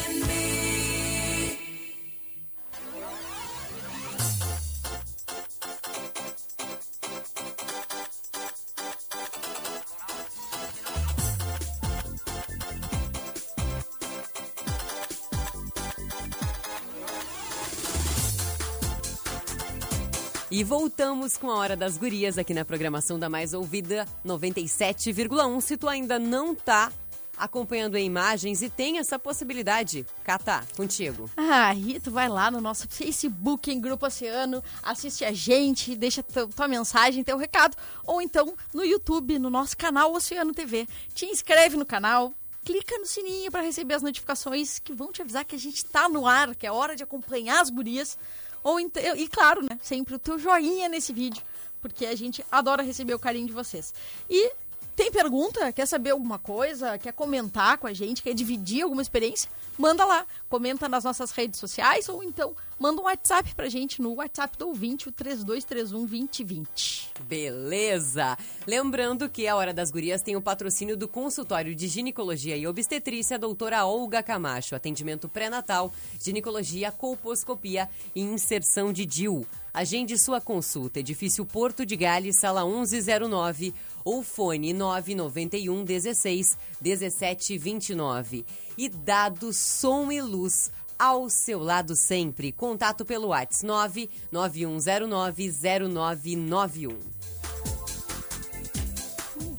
E voltamos com a Hora das Gurias aqui na programação da Mais Ouvida 97,1. Se tu ainda não tá acompanhando em imagens e tem essa possibilidade, Catá, contigo. Ah, tu vai lá no nosso Facebook em Grupo Oceano, assiste a gente, deixa tua, mensagem, teu recado, ou então no YouTube, no nosso canal Oceano TV. Te inscreve no canal, clica no sininho para receber as notificações que vão te avisar que a gente tá no ar, que é hora de acompanhar as gurias. Ou e claro, né, sempre o teu joinha nesse vídeo, porque a gente adora receber o carinho de vocês. E tem pergunta? Quer saber alguma coisa? Quer comentar com a gente? Quer dividir alguma experiência? Manda lá. Comenta nas nossas redes sociais ou então manda um WhatsApp pra gente no WhatsApp do ouvinte, o 3231 2020. Beleza! Lembrando que a Hora das Gurias tem o patrocínio do consultório de ginecologia e obstetrícia doutora Olga Camacho. Atendimento pré-natal, ginecologia, colposcopia e inserção de DIU. Agende sua consulta. Edifício Porto de Gales, sala 1109 ou fone 991 16 17 29. E dado som e luz ao seu lado sempre. Contato pelo WhatsApp 991090991.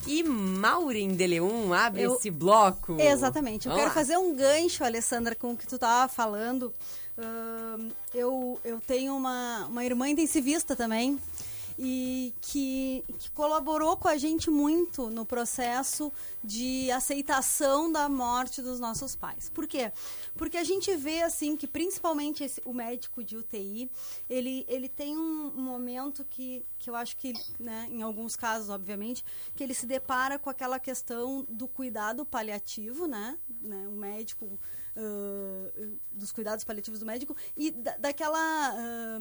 E Maureen de Leon abre Eu- esse bloco. Exatamente. Eu Vamos quero lá. fazer um gancho, Alessandra, com o que tu tava falando. Ahn, eu, eu tenho uma, uma irmã intensivista também e que, que colaborou com a gente muito no processo de aceitação da morte dos nossos pais. Por quê? Porque a gente vê assim que principalmente esse- o médico de UTI, ele, ele tem um, momento que, que eu acho que, né, em alguns casos, obviamente, que ele se depara com aquela questão do cuidado paliativo, né? né, o médico ah, dos cuidados paliativos do médico e da, daquela ah,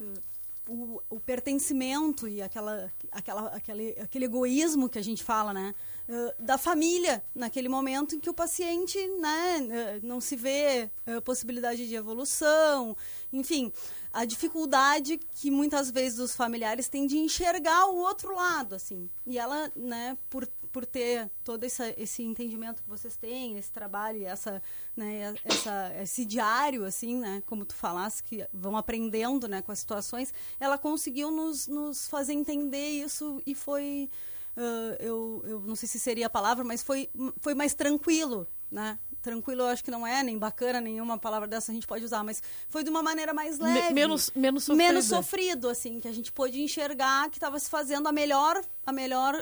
ah, o, o pertencimento e aquela, aquela, aquele, aquele egoísmo que a gente fala, né? ah, da família, naquele momento em que o paciente né, ah, não se vê ah, possibilidade de evolução, enfim, a dificuldade que muitas vezes os familiares têm de enxergar o outro lado, assim. E ela, né, por, por ter todo essa, esse entendimento que vocês têm, esse trabalho, essa, né, essa, esse diário, assim, né, como tu falaste, que vão aprendendo, né, com as situações, ela conseguiu nos, nos fazer entender isso e foi, ah, eu, eu não sei se seria a palavra, mas foi, foi mais tranquilo, né, tranquilo eu acho que não é, nem bacana, nenhuma palavra dessa a gente pode usar, mas foi de uma maneira mais Me- leve. menos- menos sofrida. Menos sofrido, assim, que a gente pôde enxergar que estava se fazendo a melhor, a melhor,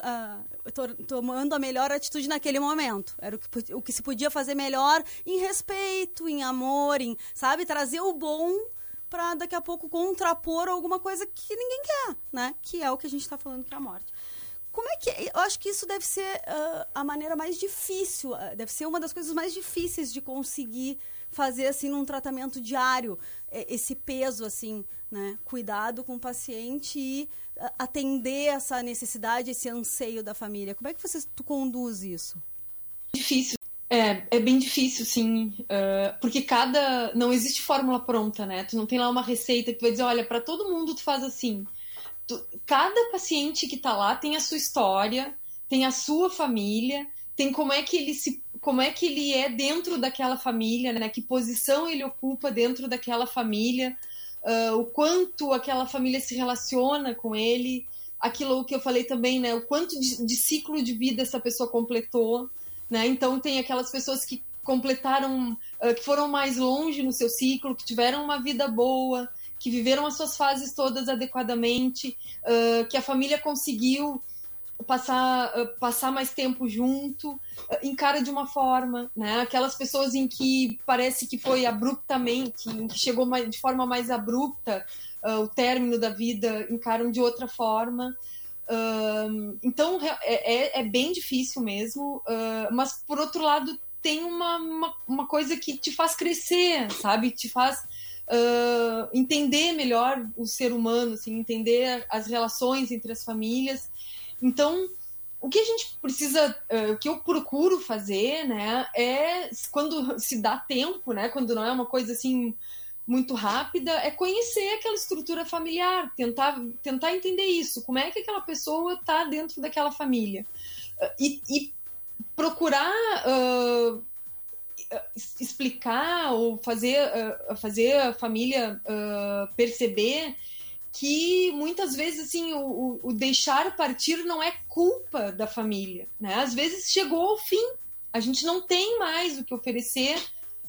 to- tomando a melhor atitude naquele momento. Era o que, o que se podia fazer melhor em respeito, em amor, em, sabe, trazer o bom para daqui a pouco contrapor alguma coisa que ninguém quer, né? Que é o que a gente está falando que é a morte. Como é que. Eu acho que isso deve ser ah, a maneira mais difícil, ah, deve ser uma das coisas mais difíceis de conseguir fazer, assim, num tratamento diário, eh, esse peso, assim, né? Cuidado com o paciente e ah, atender essa necessidade, esse anseio da família. Como é que você tu conduz isso? Difícil. É, é bem difícil, sim, ah, porque cada. Não existe fórmula pronta, né? Tu não tem lá uma receita que tu vai dizer, olha, para todo mundo tu faz assim. Tu- cada paciente que tá lá tem a sua história, tem a sua família, tem como é que ele se. Como é que ele é dentro daquela família, né? Que posição ele ocupa dentro daquela família, ah, o quanto aquela família se relaciona com ele, aquilo que eu falei também, né? O quanto de, de ciclo de vida essa pessoa completou né? Então tem aquelas pessoas que completaram, ah, que foram mais longe no seu ciclo, que tiveram uma vida boa, que viveram as suas fases todas adequadamente, ah, que a família conseguiu passar, uh, passar mais tempo junto, uh, encara de uma forma, né? Aquelas pessoas em que parece que foi abruptamente, em que chegou mais, de forma mais abrupta uh, o término da vida, encaram de outra forma. então é, é, é, bem difícil mesmo, mas por outro lado tem uma, uma, uma, coisa que te faz crescer, sabe? Te faz entender melhor o ser humano, assim, entender as relações entre as famílias então, o que a gente precisa, uh, o que eu procuro fazer, né, é quando se dá tempo, né, quando não é uma coisa assim muito rápida, é conhecer aquela estrutura familiar, tentar, tentar entender isso, como é que aquela pessoa está dentro daquela família. Uh, e, e, procurar uh, explicar ou fazer, fazer a família perceber que muitas vezes assim o, o, deixar partir não é culpa da família, né? Às vezes chegou ao fim, a gente não tem mais o que oferecer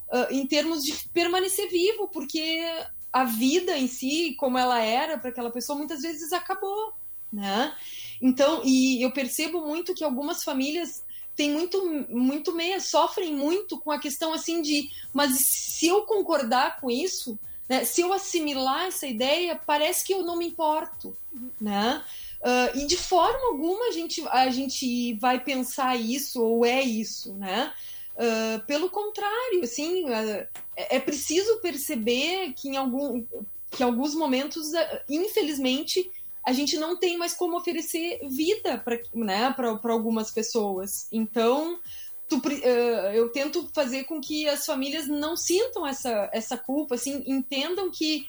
uh, em termos de permanecer vivo, porque a vida em si, como ela era para aquela pessoa, muitas vezes acabou, né? Então, e eu percebo muito que algumas famílias têm muito, muito meia, sofrem muito com a questão assim de, mas se eu concordar com isso, né? Se eu assimilar essa ideia, parece que eu não me importo, né? Uh, e de forma alguma a gente, a gente vai pensar isso ou é isso, né? Uh, pelo contrário, assim, uh, é preciso perceber que em, algum, que em alguns momentos, infelizmente, a gente não tem mais como oferecer vida para né, algumas pessoas. Então, tu, uh, eu tento fazer com que as famílias não sintam essa, essa culpa, assim, entendam que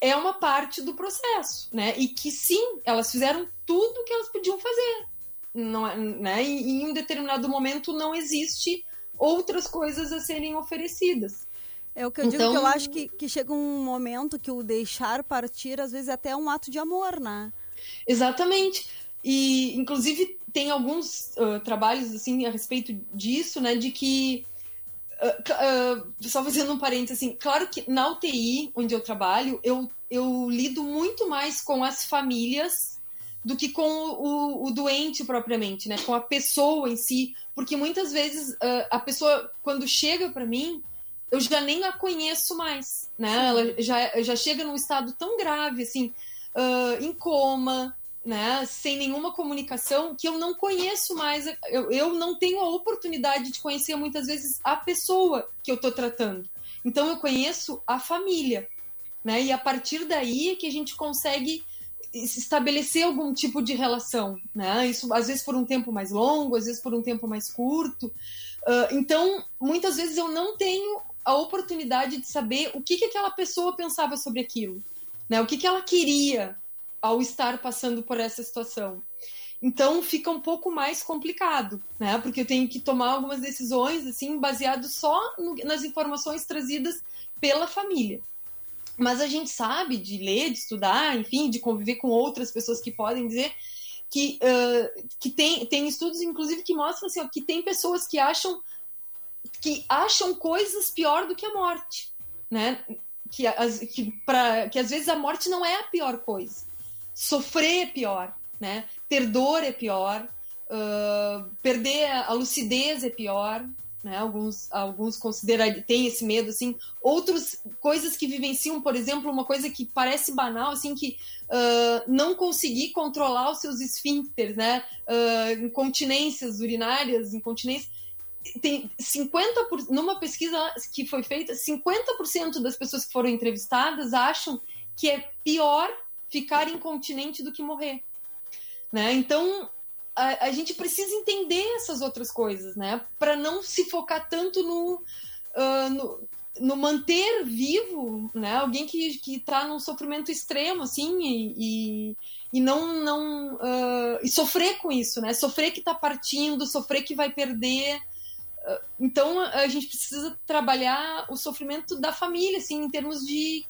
é uma parte do processo, né? E que sim, elas fizeram tudo o que elas podiam fazer. Não, é, né? E, em um determinado momento não existe outras coisas a serem oferecidas. É o que eu então... digo que eu acho que, que chega um momento que o deixar partir, às vezes, é até um ato de amor, né? Exatamente. E, inclusive, tem alguns uh, trabalhos assim a respeito disso, né? De que uh, uh, só fazendo um parênteses assim, claro que na UTI onde eu trabalho, eu, eu lido muito mais com as famílias do que com o, o doente propriamente, né? Com a pessoa em si, porque muitas vezes a pessoa quando chega para mim eu já nem a conheço mais, né? Ela já, já chega num estado tão grave, assim, em coma, né, sem nenhuma comunicação, que eu não conheço mais, eu, eu não tenho a oportunidade de conhecer muitas vezes a pessoa que eu estou tratando. Então eu conheço a família, né? E a partir daí é que a gente consegue estabelecer algum tipo de relação, né? Isso às vezes por um tempo mais longo, às vezes por um tempo mais curto. Uh, então, muitas vezes eu não tenho a oportunidade de saber o que, que aquela pessoa pensava sobre aquilo, né? O que, que ela queria, ao estar passando por essa situação. Então fica um pouco mais complicado, né? Porque eu tenho que tomar algumas decisões assim baseado só no, nas informações trazidas pela família. Mas a gente sabe de ler, de estudar, enfim, de conviver com outras pessoas que podem dizer que, uh, que tem, tem estudos, inclusive, que mostram assim, ó, que tem pessoas que acham que acham coisas pior do que a morte, né? Que, as, que, pra, que às vezes a morte não é a pior coisa sofrer é pior, né? Ter dor é pior, uh, perder a lucidez é pior, né? Alguns, alguns consideram, têm esse medo, assim. Outros, coisas que vivenciam, por exemplo, uma coisa que parece banal, assim, que uh, não conseguir controlar os seus esfíncteres, né? Uh, incontinências urinárias, incontinências tem 50%, por, numa pesquisa que foi feita, 50% das pessoas que foram entrevistadas acham que é pior ficar incontinente do que morrer. Né? Então, a, a gente precisa entender essas outras coisas, né? Para não se focar tanto no, uh, no, no, manter vivo, né? Alguém que, que tá num sofrimento extremo, assim, e, e, e não... não uh, e sofrer com isso, né? Sofrer que está partindo, sofrer que vai perder... Então, a gente precisa trabalhar o sofrimento da família, assim, em termos de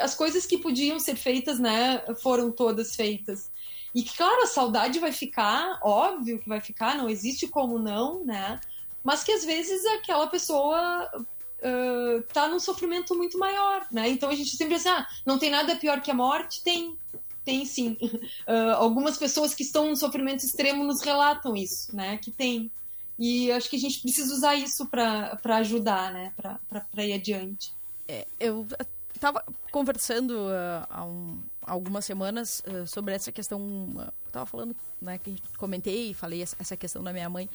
as coisas que podiam ser feitas, né, foram todas feitas. E claro, a saudade vai ficar, óbvio que vai ficar, não existe como não, né? Mas que às vezes aquela pessoa uh, tá num sofrimento muito maior, né? Então a gente sempre diz, ah, não tem nada pior que a morte? Tem. tem sim. Uh, algumas pessoas que estão no sofrimento extremo nos relatam isso, né? Que tem. E acho que a gente precisa usar isso para ajudar, né? Para ir adiante. É, eu estava conversando uh, há um, algumas semanas uh, sobre essa questão. Uh, estava falando, né? Que comentei e falei essa, essa questão da minha mãe.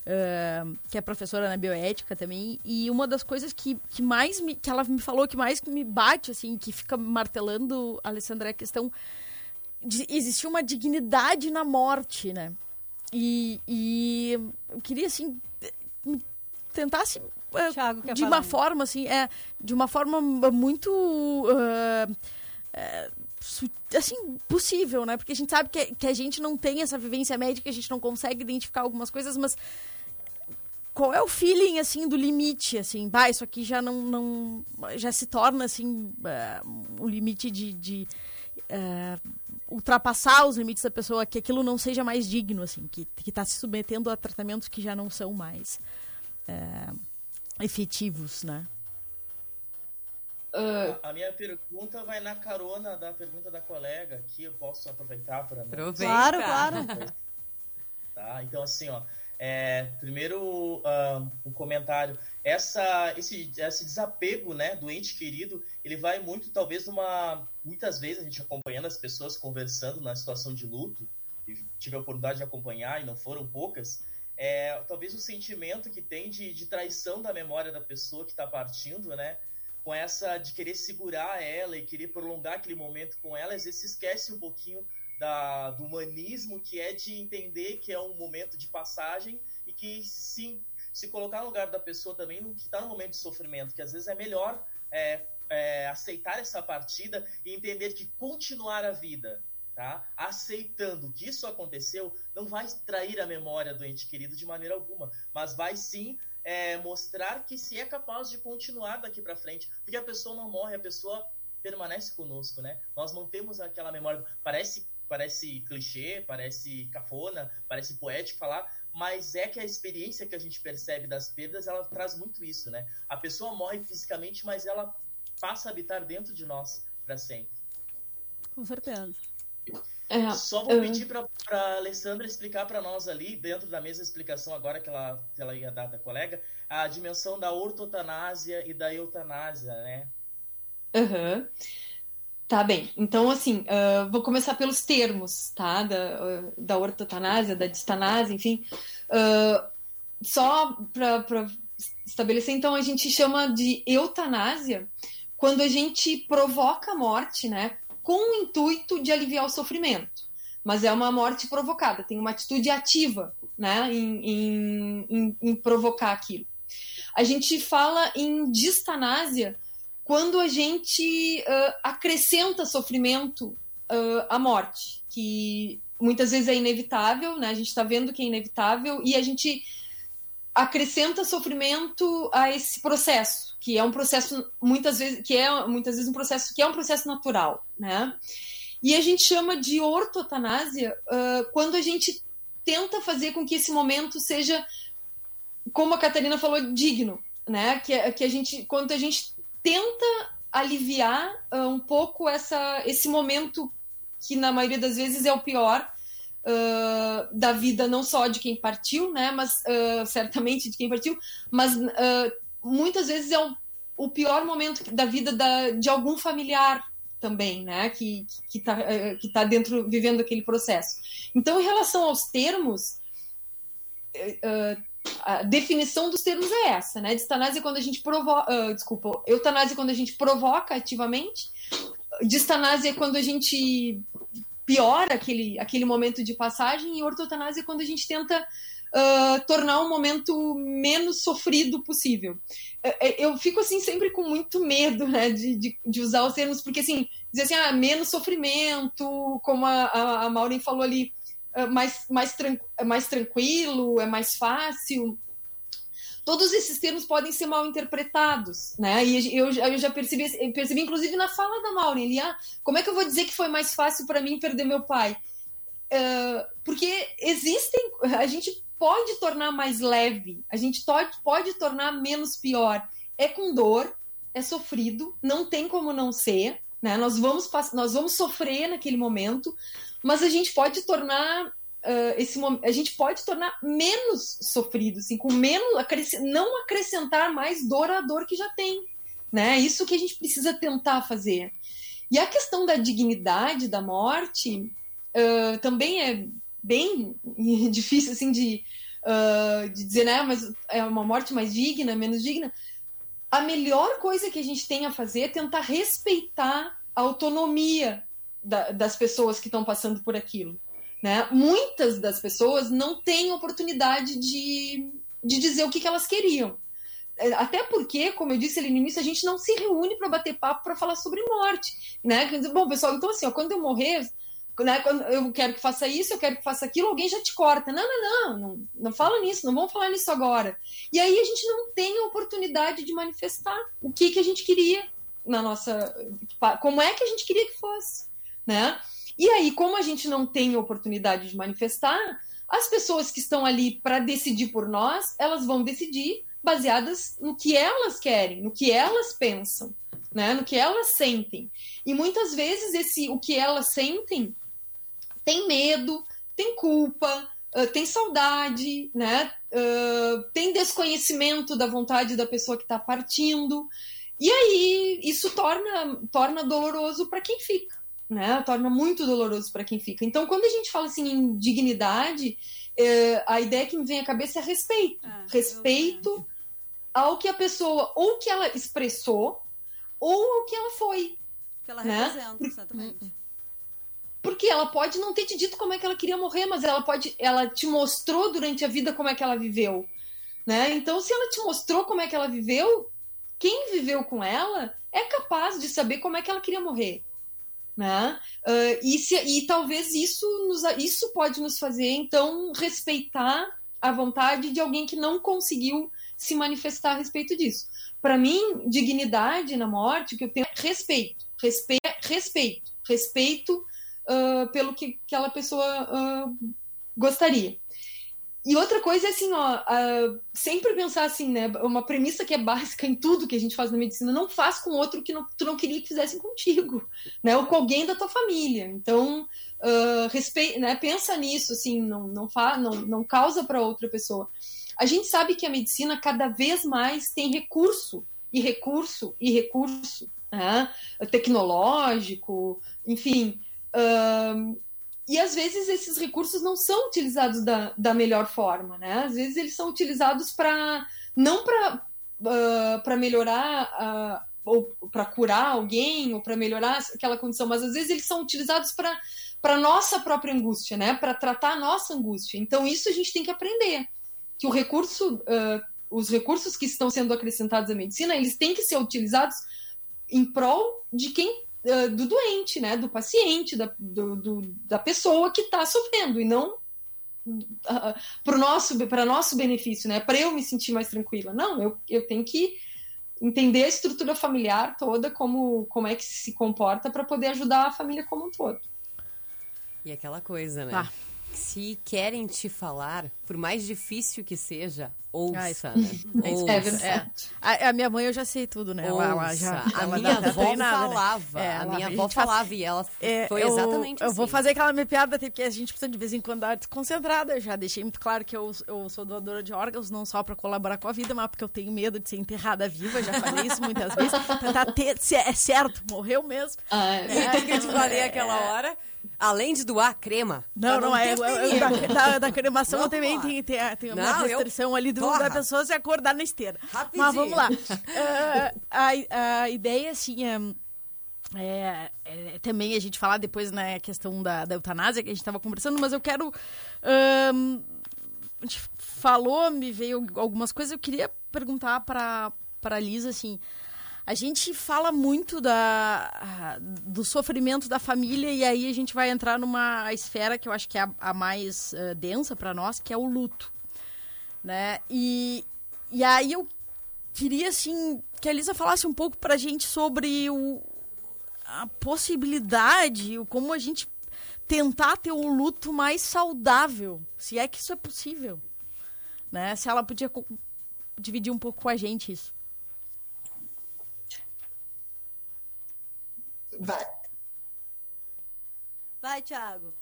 Uh, que é professora na bioética também, e uma das coisas que, que mais me, que ela me falou, que mais me bate, assim, que fica martelando, Alessandra, é a questão de existir uma dignidade na morte, né? E, e eu queria, assim, tentar, assim, Thiago, de uma forma, assim, é, de uma forma muito... Uh, assim, possível, né? Porque a gente sabe que, que a gente não tem essa vivência médica, a gente não consegue identificar algumas coisas, mas qual é o feeling, assim, do limite, assim, bah, isso aqui já não, não já se torna, assim, uh, um limite de, de uh, ultrapassar os limites da pessoa, que aquilo não seja mais digno, assim, que, que tá se submetendo a tratamentos que já não são mais uh, efetivos, né? Uh... A, a, minha pergunta vai na carona da pergunta da colega aqui, eu posso aproveitar para... Aproveita. Claro, claro. Tá, então assim, ó, é, primeiro uh, um comentário, essa, esse, esse desapego, né, do ente querido, ele vai muito, talvez, uma, muitas vezes a gente acompanhando as pessoas conversando na situação de luto, e tive a oportunidade de acompanhar e não foram poucas, é, talvez o sentimento que tem de, de traição da memória da pessoa que está partindo, né, com essa de querer segurar ela e querer prolongar aquele momento com ela, às vezes se esquece um pouquinho da, do humanismo, que é de entender que é um momento de passagem e que se, se colocar no lugar da pessoa também que está no momento de sofrimento, que às vezes é melhor é, é, aceitar essa partida e entender que continuar a vida, tá? aceitando que isso aconteceu, não vai trair a memória do ente querido de maneira alguma, mas vai sim é, mostrar que se é capaz de continuar daqui para frente, porque a pessoa não morre, a pessoa permanece conosco, né? Nós mantemos aquela memória. Parece parece clichê, parece cafona, parece poético falar, mas é que a experiência que a gente percebe das perdas, ela traz muito isso, né? A pessoa morre fisicamente, mas ela passa a habitar dentro de nós para sempre. Com certeza. É, Só vou pedir para a Alessandra explicar para nós ali, dentro da mesma explicação agora que ela, que ela ia dar da colega, a dimensão da ortotanásia e da eutanásia, né? Uhum. Tá bem. Então, assim, uh, vou começar pelos termos, tá? Da, uh, da ortotanásia, da distanásia, enfim. Uh, só para estabelecer, então, a gente chama de eutanásia quando a gente provoca a morte, né? com o intuito de aliviar o sofrimento. Mas é uma morte provocada, tem uma atitude ativa né, em, em, em, em provocar aquilo. A gente fala em distanásia quando a gente uh, acrescenta sofrimento uh, à morte, que muitas vezes é inevitável, né? A gente está vendo que é inevitável e a gente acrescenta sofrimento a esse processo, que é um processo muitas vezes que é muitas vezes um processo que é um processo natural, né? E a gente chama de ortotanásia uh, quando a gente tenta fazer com que esse momento seja, como a Catarina falou, digno, né? Que, que a gente, quando a gente tenta aliviar uh, um pouco essa, esse momento que na maioria das vezes é o pior, uh, da vida não só de quem partiu, né, mas uh, certamente de quem partiu, mas muitas vezes é o, o, pior momento da vida da, de algum familiar também, né, que que está que tá dentro vivendo aquele processo. Então, em relação aos termos, a definição dos termos é essa, né? Distanásia é quando a gente provoca, uh, desculpa, eutanásia é quando a gente provoca ativamente, distanásia é quando a gente piora aquele, aquele momento de passagem, e ortotanásia é quando a gente tenta uh, tornar o um momento menos sofrido possível. É, é, eu fico, assim, sempre com muito medo, né, de, de, de usar os termos, porque, assim, dizer assim, ah, menos sofrimento, como a, a, a Maureen falou ali, mais, mais, tran mais tranquilo, é mais fácil todos esses termos podem ser mal interpretados, né? E eu, eu já percebi, percebi, inclusive na fala da Maureen, ele, ah, como é que eu vou dizer que foi mais fácil para mim perder meu pai? Uh, porque existem, a gente pode tornar mais leve, a gente pode, pode tornar menos pior. É com dor, é sofrido, não tem como não ser, né? Nós vamos nós vamos sofrer naquele momento, mas a gente pode tornar ah, esse a gente pode tornar menos sofrido, assim, com menos acresce- não acrescentar mais dor à dor que já tem, né? Isso que a gente precisa tentar fazer. E a questão da dignidade da morte ah, também é bem difícil assim de, ah, de dizer, né? Mas é uma morte mais digna, menos digna. A melhor coisa que a gente tem a fazer é tentar respeitar a autonomia da- das pessoas que estão passando por aquilo. Né? Muitas das pessoas não têm oportunidade de, de dizer o que, que elas queriam. É, Até porque, como eu disse ali no início, a gente não se reúne para bater papo para falar sobre morte. Né? Bom, pessoal, então assim, ó, quando eu morrer, né, quando eu quero que faça isso, eu quero que faça aquilo, alguém já te corta. Não, não, não, não, não fala nisso, não vamos falar nisso agora. E aí a gente não tem a oportunidade de manifestar o que, que a gente queria na nossa. Como é que a gente queria que fosse. Né? E aí, como a gente não tem oportunidade de manifestar, as pessoas que estão ali para decidir por nós, elas vão decidir baseadas no que elas querem, no que elas pensam, né? no que elas sentem. E muitas vezes esse o que elas sentem tem medo, tem culpa, ah, tem saudade, né? Ah, tem desconhecimento da vontade da pessoa que está partindo. E aí isso torna, torna doloroso para quem fica, né? Torna muito doloroso para quem fica. Então, quando a gente fala assim em dignidade, eh, a ideia que me vem à cabeça é respeito. respeito ao que a pessoa, ou que ela expressou, ou ao que ela foi. Que ela né? representa, exatamente. Porque ela pode não ter te dito como é que ela queria morrer, mas ela pode, ela te mostrou durante a vida como é que ela viveu, né? Então, se ela te mostrou como é que ela viveu, quem viveu com ela é capaz de saber como é que ela queria morrer, né? Ah, e, se, e talvez isso nos, isso pode nos fazer então respeitar a vontade de alguém que não conseguiu se manifestar a respeito disso. Para mim, dignidade na morte, o que eu tenho é respeito, respeito, respeito, respeito ah, pelo que aquela pessoa ah, gostaria. E outra coisa é assim, ó, ah, sempre pensar assim, né? Uma premissa que é básica em tudo que a gente faz na medicina, não faz com outro que não, tu não queria que fizessem contigo, né? Ou com alguém da tua família. Então, ah, respe- né? pensa nisso, assim, não, não, fa não, não causa para outra pessoa. A gente sabe que a medicina cada vez mais tem recurso, e recurso, e recurso, né? tecnológico, enfim. ahn, e às vezes esses recursos não são utilizados da, da melhor forma, né? Às vezes eles são utilizados para não para para melhorar ah, ou para curar alguém ou para melhorar aquela condição, mas às vezes eles são utilizados para para nossa própria angústia, né? Para tratar a nossa angústia. Então isso a gente tem que aprender que o recurso, ah, os recursos que estão sendo acrescentados à medicina, eles têm que ser utilizados em prol de quem ah, do doente, né, do paciente, da, do, do- da pessoa que está sofrendo e não para nosso para nosso benefício, né, para eu me sentir mais tranquila. Não, eu, eu tenho que entender a estrutura familiar toda, como como é que se comporta para poder ajudar a família como um todo. E aquela coisa, né? Tá. Se querem te falar, por mais difícil que seja, ouça, Ah, isso- né? É. Ouça. É. A, a minha mãe eu já sei tudo, né? Ela, ela já, Ouça. A ela minha tá avó treinada, né? falava, É, a minha avó faz- falava e ela É, foi eu- exatamente Eu assim. vou fazer aquela minha piada, até porque a gente precisa de vez em quando dar desconcentrada. Eu já deixei muito claro que eu, eu sou doadora de órgãos, não só para colaborar com a vida, mas porque eu tenho medo de ser enterrada viva. Já falei isso muitas vezes. Tentar ter, se é certo, morreu mesmo. E o que eu te falei aquela hora? Além de doar crema. Não, pra não, é. eu- eu- da, da, da cremação Vamos também tem, tem, tem uma Não, eu- restrição ali do, da pessoa se acordar na esteira. Rapidinho. Mas vamos lá. Ah, a, a ideia, assim, é, é- é também a gente falar depois na questão da, da eutanásia, que a gente estava conversando, mas eu quero. a gente falou, me veio algumas coisas, eu queria perguntar para para Lisa, assim. A gente fala muito da, do sofrimento da família e aí a gente vai entrar numa esfera que eu acho que é a, a mais eh, densa para nós, que é o luto, né? E, e aí eu queria, assim, que a Lisa falasse um pouco pra gente sobre o, a possibilidade, o como a gente tentar ter um luto mais saudável, se é que isso é possível, né? Se ela podia dividir um pouco com a gente isso. Vai. Vai, Thiago.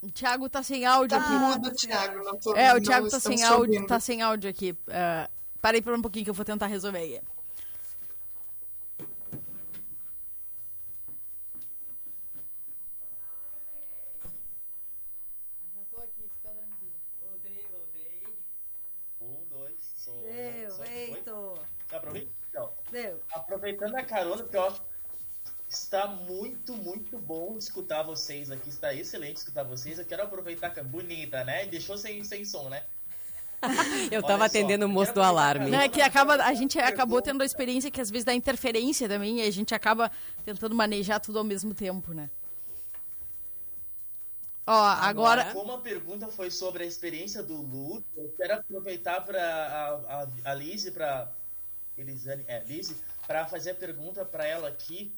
O Thiago tá sem áudio Tá aqui. mudo, Thiago, não tô- É, o não Thiago tá sem áudio, ouvindo. tá sem áudio aqui. Uh, parei por um pouquinho que eu vou tentar resolver aí. Deu, eito. Oi? Aproveita, então. Deu. Aproveitando a carona, porque eu acho está muito, muito bom escutar vocês aqui. Está excelente escutar vocês. Eu quero aproveitar que é bonita, né? Deixou sem, sem som, né? Eu Olha tava só, atendendo o moço do alarme. Não, é que acaba, a gente acabou tendo a experiência que às vezes dá interferência também e a gente acaba tentando manejar tudo ao mesmo tempo, né? Ó, agora. Como a pergunta foi sobre a experiência do Lu, eu quero aproveitar para a, a, a Lizzie, para Elisane, é, Lizzie, para fazer a pergunta para ela aqui,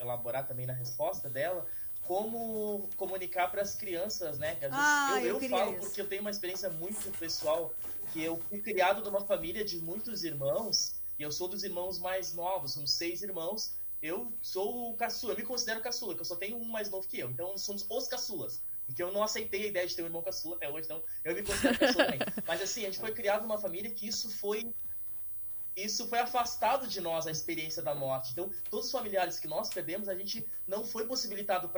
elaborar também na resposta dela, como comunicar para as crianças, né? Ah, eu eu eu falo isso. porque eu tenho uma experiência muito pessoal, que eu fui criado numa família de muitos irmãos, e eu sou dos irmãos mais novos, somos seis irmãos, eu sou o caçula, eu me considero caçula, que eu só tenho um mais novo que eu, então somos os caçulas. Porque eu não aceitei a ideia de ter um irmão caçula até hoje, então eu me considero caçula também. Mas assim, a gente foi criado numa família que isso foi isso foi afastado de nós a experiência da morte. Então, todos os familiares que nós perdemos, a gente não foi possibilitado